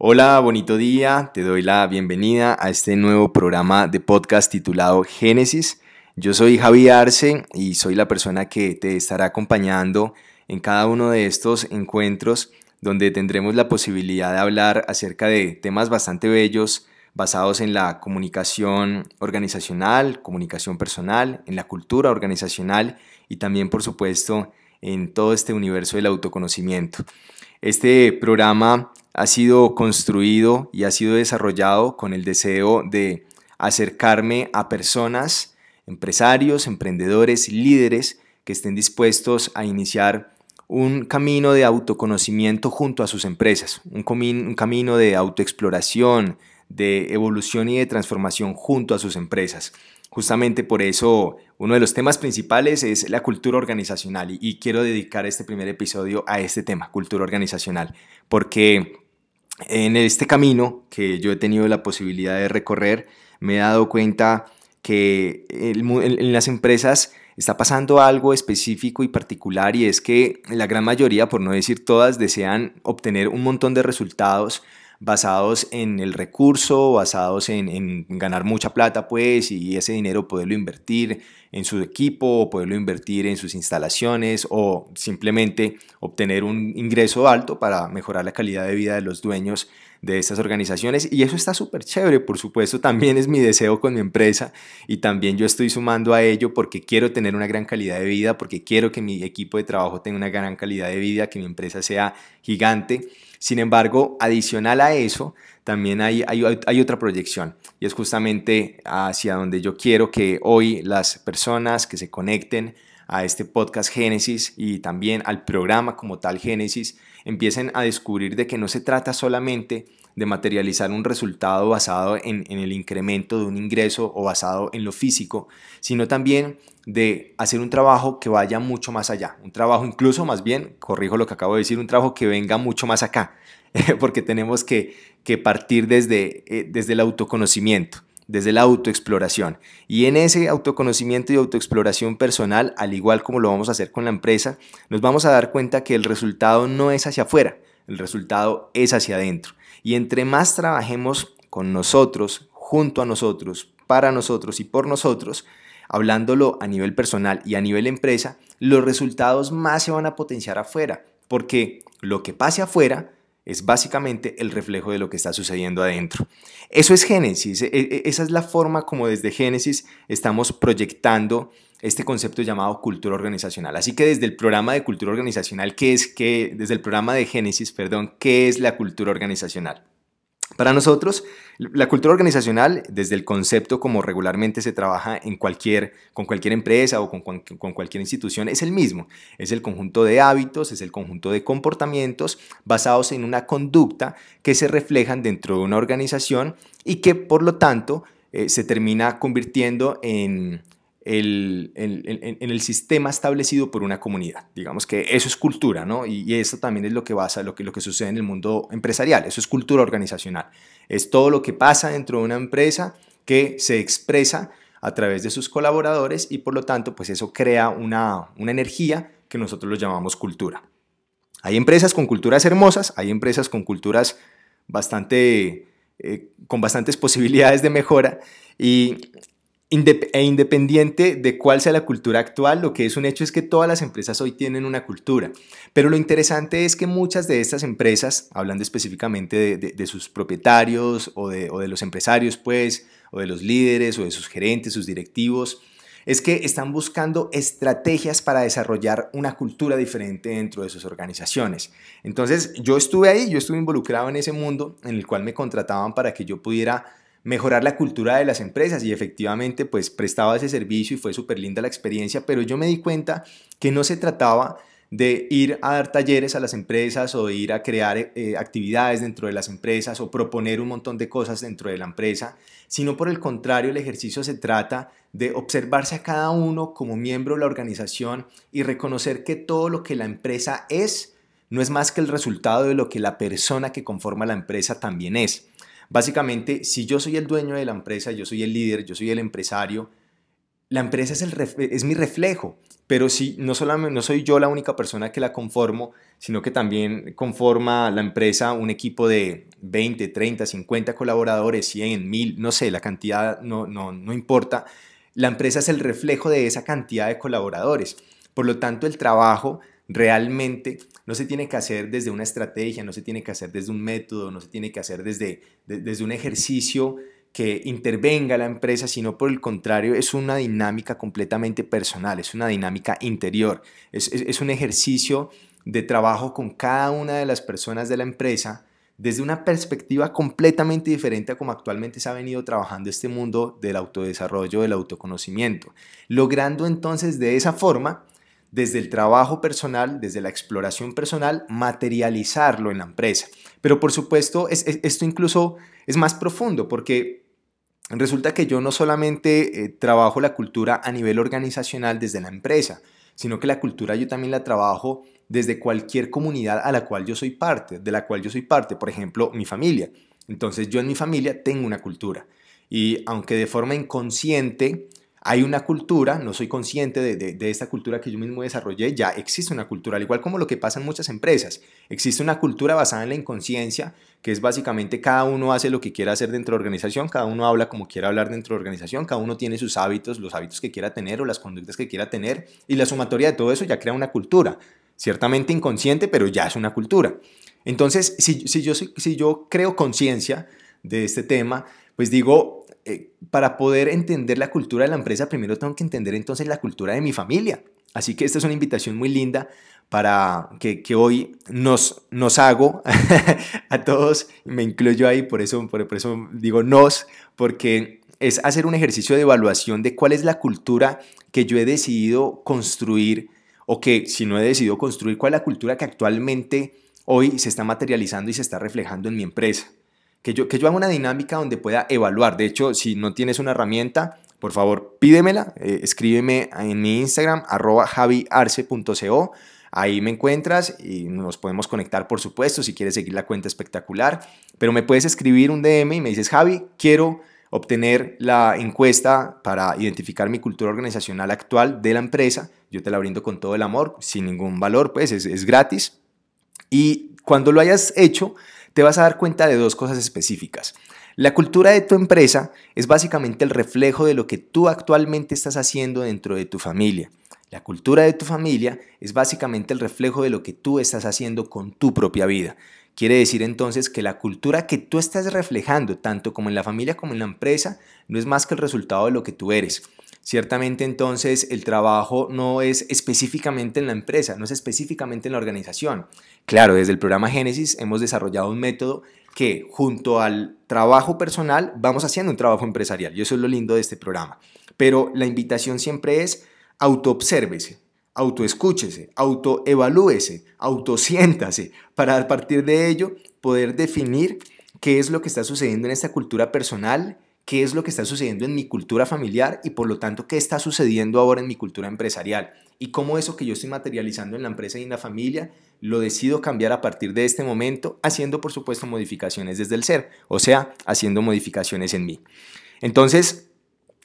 Hola, bonito día. Te doy la bienvenida a este nuevo programa de podcast titulado Génesis. Yo soy Javi Arce y soy la persona que te estará acompañando en cada uno de estos encuentros donde tendremos la posibilidad de hablar acerca de temas bastante bellos basados en la comunicación organizacional, comunicación personal, en la cultura organizacional y también, por supuesto, en todo este universo del autoconocimiento. Este programa ha sido construido y ha sido desarrollado con el deseo de acercarme a personas, empresarios, emprendedores, líderes que estén dispuestos a iniciar un camino de autoconocimiento junto a sus empresas, un, camino de autoexploración, de evolución y de transformación junto a sus empresas. Justamente por eso uno de los temas principales es la cultura organizacional y, quiero dedicar este primer episodio a este tema, cultura organizacional, porque en este camino que yo he tenido la posibilidad de recorrer, me he dado cuenta que en las empresas está pasando algo específico y particular y es que la gran mayoría, por no decir todas, desean obtener un montón de resultados basados en el recurso, basados en, ganar mucha plata, pues, y ese dinero poderlo invertir en su equipo, poderlo invertir en sus instalaciones o simplemente obtener un ingreso alto para mejorar la calidad de vida de los dueños de estas organizaciones y eso está súper chévere, por supuesto, también es mi deseo con mi empresa y también yo estoy sumando a ello porque quiero tener una gran calidad de vida, porque quiero que mi equipo de trabajo tenga una gran calidad de vida, que mi empresa sea gigante. Sin embargo, adicional a eso, también hay, hay, otra proyección y es justamente hacia donde yo quiero que hoy las personas que se conecten a este podcast Génesis y también al programa como tal Génesis empiecen a descubrir de que no se trata solamente de materializar un resultado basado en, el incremento de un ingreso o basado en lo físico, sino también de hacer un trabajo que vaya mucho más allá, un trabajo incluso más bien, corrijo lo que acabo de decir, un trabajo que venga mucho más acá, porque tenemos que, partir desde, eh, desde el autoconocimiento desde la autoexploración. Y en ese autoconocimiento y autoexploración personal, al igual como lo vamos a hacer con la empresa, nos vamos a dar cuenta que el resultado no es hacia afuera, el resultado es hacia adentro. Y entre más trabajemos con nosotros, junto a nosotros, para nosotros y por nosotros, hablándolo a nivel personal y a nivel empresa, los resultados más se van a potenciar afuera, porque lo que pase afuera es básicamente el reflejo de lo que está sucediendo adentro. Eso es Génesis, e, e, esa es la forma como desde Génesis estamos proyectando este concepto llamado cultura organizacional. Así que desde el programa de cultura organizacional, ¿qué es que desde el programa de Génesis, perdón, qué es la cultura organizacional? Para nosotros, la cultura organizacional, desde el concepto como regularmente se trabaja en cualquier, con cualquier empresa o con, cualquier institución, es el mismo. Es el conjunto de hábitos, es el conjunto de comportamientos basados en una conducta que se reflejan dentro de una organización y que, por lo tanto, eh, se termina convirtiendo en, el, en, el sistema establecido por una comunidad. Digamos que eso es cultura, ¿no? Y, eso también es lo que basa lo que, lo que sucede en el mundo empresarial. Eso es cultura organizacional. Es todo lo que pasa dentro de una empresa que se expresa a través de sus colaboradores y por lo tanto, pues eso crea una, una energía que nosotros lo llamamos cultura. Hay empresas con culturas hermosas, hay empresas con culturas bastante, eh, con bastantes posibilidades de mejora y e independiente de cuál sea la cultura actual, lo que es un hecho es que todas las empresas hoy tienen una cultura. Pero lo interesante es que muchas de estas empresas, hablando específicamente de, sus propietarios o de, o de, los empresarios, pues, o de los líderes o de sus gerentes, sus directivos, es que están buscando estrategias para desarrollar una cultura diferente dentro de sus organizaciones. Entonces, yo estuve ahí, yo estuve involucrado en ese mundo en el cual me contrataban para que yo pudiera mejorar la cultura de las empresas y efectivamente pues prestaba ese servicio y fue súper linda la experiencia, pero yo me di cuenta que no se trataba de ir a dar talleres a las empresas o ir a crear eh, actividades dentro de las empresas o proponer un montón de cosas dentro de la empresa, sino por el contrario, el ejercicio se trata de observarse a cada uno como miembro de la organización y reconocer que todo lo que la empresa es no es más que el resultado de lo que la persona que conforma la empresa también es. Básicamente, si yo soy el dueño de la empresa, yo soy el líder, yo soy el empresario, la empresa es, mi reflejo, pero si no, solamente, no soy yo la única persona que la conformo, sino que también conforma la empresa un equipo de 20, 30, 50 colaboradores, 100, 1000, no sé, la cantidad no, no, no importa. La empresa es el reflejo de esa cantidad de colaboradores. Por lo tanto, el trabajo realmente no se tiene que hacer desde una estrategia, no se tiene que hacer desde un método, no se tiene que hacer desde, desde un ejercicio que intervenga la empresa, sino por el contrario, es una dinámica completamente personal, es una dinámica interior, es, un ejercicio de trabajo con cada una de las personas de la empresa desde una perspectiva completamente diferente a como actualmente se ha venido trabajando este mundo del autodesarrollo, del autoconocimiento, logrando entonces de esa forma desde el trabajo personal, desde la exploración personal, materializarlo en la empresa. Pero por supuesto, esto incluso es más profundo porque resulta que yo no solamente eh, trabajo la cultura a nivel organizacional desde la empresa, sino que la cultura yo también la trabajo desde cualquier comunidad a la cual yo soy parte, de la cual yo soy parte, por ejemplo, mi familia. Entonces yo en mi familia tengo una cultura y aunque de forma inconsciente hay una cultura, no soy consciente de, esta cultura que yo mismo desarrollé, ya existe una cultura, al igual como lo que pasa en muchas empresas. Existe una cultura basada en la inconsciencia, que es básicamente cada uno hace lo que quiera hacer dentro de la organización, cada uno habla como quiera hablar dentro de la organización, cada uno tiene sus hábitos, los hábitos que quiera tener o las conductas que quiera tener, y la sumatoria de todo eso ya crea una cultura, ciertamente inconsciente, pero ya es una cultura. Entonces, si yo, si yo creo conciencia de este tema, pues digo, eh, para poder entender la cultura de la empresa, primero tengo que entender entonces la cultura de mi familia. Así que esta es una invitación muy linda para que, hoy nos, nos hago a todos, me incluyo ahí, por eso, por, por eso digo nos, porque es hacer un ejercicio de evaluación de cuál es la cultura que yo he decidido construir o que si no he decidido construir, cuál es la cultura que actualmente hoy se está materializando y se está reflejando en mi empresa que yo, que yo haga una dinámica donde pueda evaluar. De hecho, si no tienes una herramienta, por favor, pídemela, eh, escríbeme en mi Instagram, arroba javiarce.co. Ahí me encuentras y nos podemos conectar, por supuesto, si quieres seguir la cuenta espectacular. Pero me puedes escribir un DM y me dices, Javi, quiero obtener la encuesta para identificar mi cultura organizacional actual de la empresa. Yo te la brindo con todo el amor, sin ningún valor, pues es, es gratis. Y cuando lo hayas hecho, te vas a dar cuenta de dos cosas específicas. La cultura de tu empresa es básicamente el reflejo de lo que tú actualmente estás haciendo dentro de tu familia. La cultura de tu familia es básicamente el reflejo de lo que tú estás haciendo con tu propia vida. Quiere decir entonces que la cultura que tú estás reflejando, tanto como en la familia como en la empresa, no es más que el resultado de lo que tú eres. Ciertamente entonces el trabajo no es específicamente en la empresa, no es específicamente en la organización. Claro, desde el programa Génesis hemos desarrollado un método que junto al trabajo personal vamos haciendo un trabajo empresarial y eso es lo lindo de este programa. Pero la invitación siempre es autoobsérvese, autoescúchese, autoevalúese, autosiéntase, para a partir de ello poder definir qué es lo que está sucediendo en esta cultura personal qué es lo que está sucediendo en mi cultura familiar y por lo tanto qué está sucediendo ahora en mi cultura empresarial y cómo eso que yo estoy materializando en la empresa y en la familia lo decido cambiar a partir de este momento, haciendo por supuesto modificaciones desde el ser, o sea, haciendo modificaciones en mí. Entonces,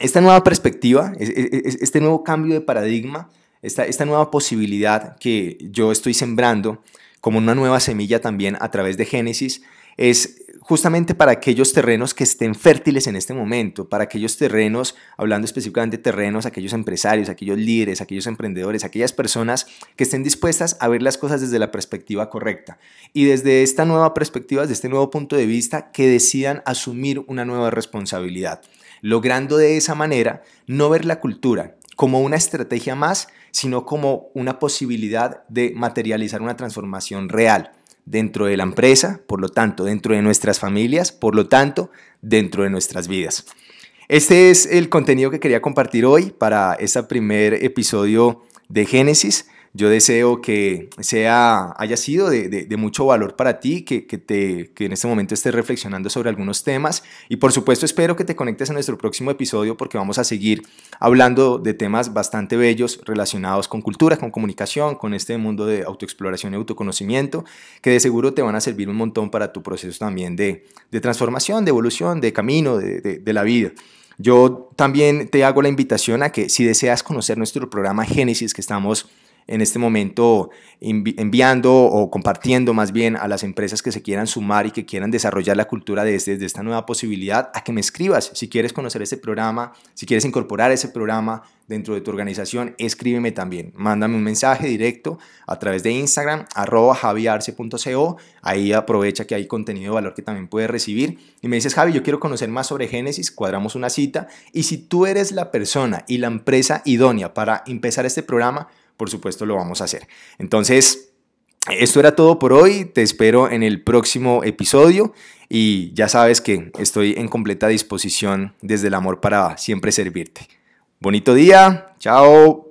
esta nueva perspectiva, este nuevo cambio de paradigma, esta, esta nueva posibilidad que yo estoy sembrando como una nueva semilla también a través de Génesis, es justamente para aquellos terrenos que estén fértiles en este momento, para aquellos terrenos, hablando específicamente de terrenos, aquellos empresarios, aquellos líderes, aquellos emprendedores, aquellas personas que estén dispuestas a ver las cosas desde la perspectiva correcta. Y desde esta nueva perspectiva, desde este nuevo punto de vista, que decidan asumir una nueva responsabilidad, logrando de esa manera no ver la cultura como una estrategia más, sino como una posibilidad de materializar una transformación real dentro de la empresa, por lo tanto, dentro de nuestras familias, por lo tanto, dentro de nuestras vidas. Este es el contenido que quería compartir hoy para este primer episodio de Génesis. Yo deseo que sea, haya sido de, mucho valor para ti, que, que, te, que en este momento estés reflexionando sobre algunos temas y por supuesto espero que te conectes a nuestro próximo episodio porque vamos a seguir hablando de temas bastante bellos relacionados con cultura, con comunicación, con este mundo de autoexploración y autoconocimiento que de seguro te van a servir un montón para tu proceso también de, de transformación, de evolución, de camino, de, de la vida. Yo también te hago la invitación a que si deseas conocer nuestro programa Génesis que estamos en este momento enviando o compartiendo más bien a las empresas que se quieran sumar y que quieran desarrollar la cultura desde, esta nueva posibilidad, a que me escribas. Si quieres conocer este programa, si quieres incorporar ese programa dentro de tu organización, escríbeme también. Mándame un mensaje directo a través de Instagram, arroba javiarce.co. Ahí aprovecha que hay contenido de valor que también puedes recibir. Y me dices, Javi, yo quiero conocer más sobre Génesis, cuadramos una cita. Y si tú eres la persona y la empresa idónea para empezar este programa, por supuesto lo vamos a hacer. Entonces, esto era todo por hoy, te espero en el próximo episodio y ya sabes que estoy en completa disposición desde el amor para siempre servirte. Bonito día, chao.